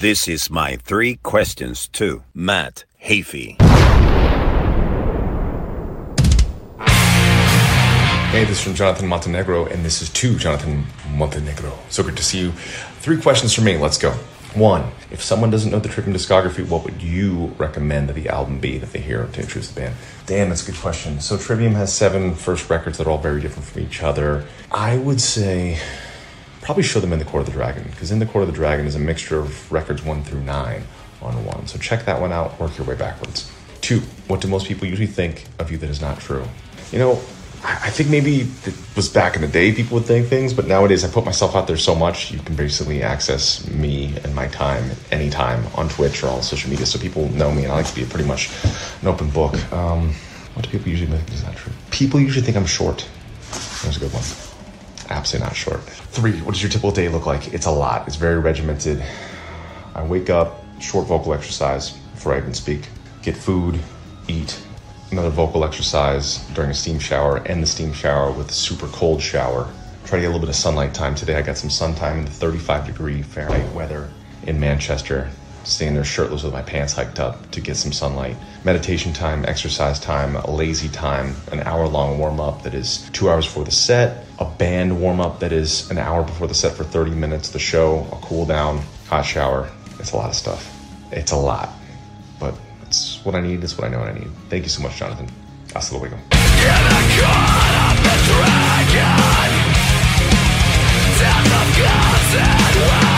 This is my three questions to Matt Heafy. Hey, this is from Jonathan Montenegro, and this is to Jonathan Montenegro. So good to see you. Three questions for me. Let's go. One, if someone doesn't know the Trivium discography, what would you recommend that the album be that they hear to introduce the band? Damn, that's a good question. So Trivium has seven first records that are all very different from each other. I would say probably show them in the Court of the Dragon because in the Court of the Dragon is a mixture of records one through nine on one. So check that one out. Work your way backwards. Two, what do most people usually think of you that is not true? You know, I think maybe it was back in the day people would think things, but nowadays I put myself out there so much you can basically access me and my time anytime on Twitch or all social media, so people know me and I like to be pretty much an open book. Um, what do people usually think is not true? People usually think I'm short. That was a good one. Absolutely not short. Three, what does your typical day look like? It's a lot. It's very regimented. I wake up, short vocal exercise before I even speak, get food, eat, another vocal exercise during a steam shower, end the steam shower with a super cold shower. Try to get a little bit of sunlight time today. I got some sun time in the 35 degree Fahrenheit weather in Manchester. Staying there shirtless with my pants hiked up to get some sunlight. Meditation time, exercise time, a lazy time, an hour long warm up that is two hours before the set, a band warm up that is an hour before the set for 30 minutes, the show, a cool down, hot shower. It's a lot of stuff. It's a lot. But it's what I need, it's what I know what I need. Thank you so much, Jonathan. Hasta luego. Poison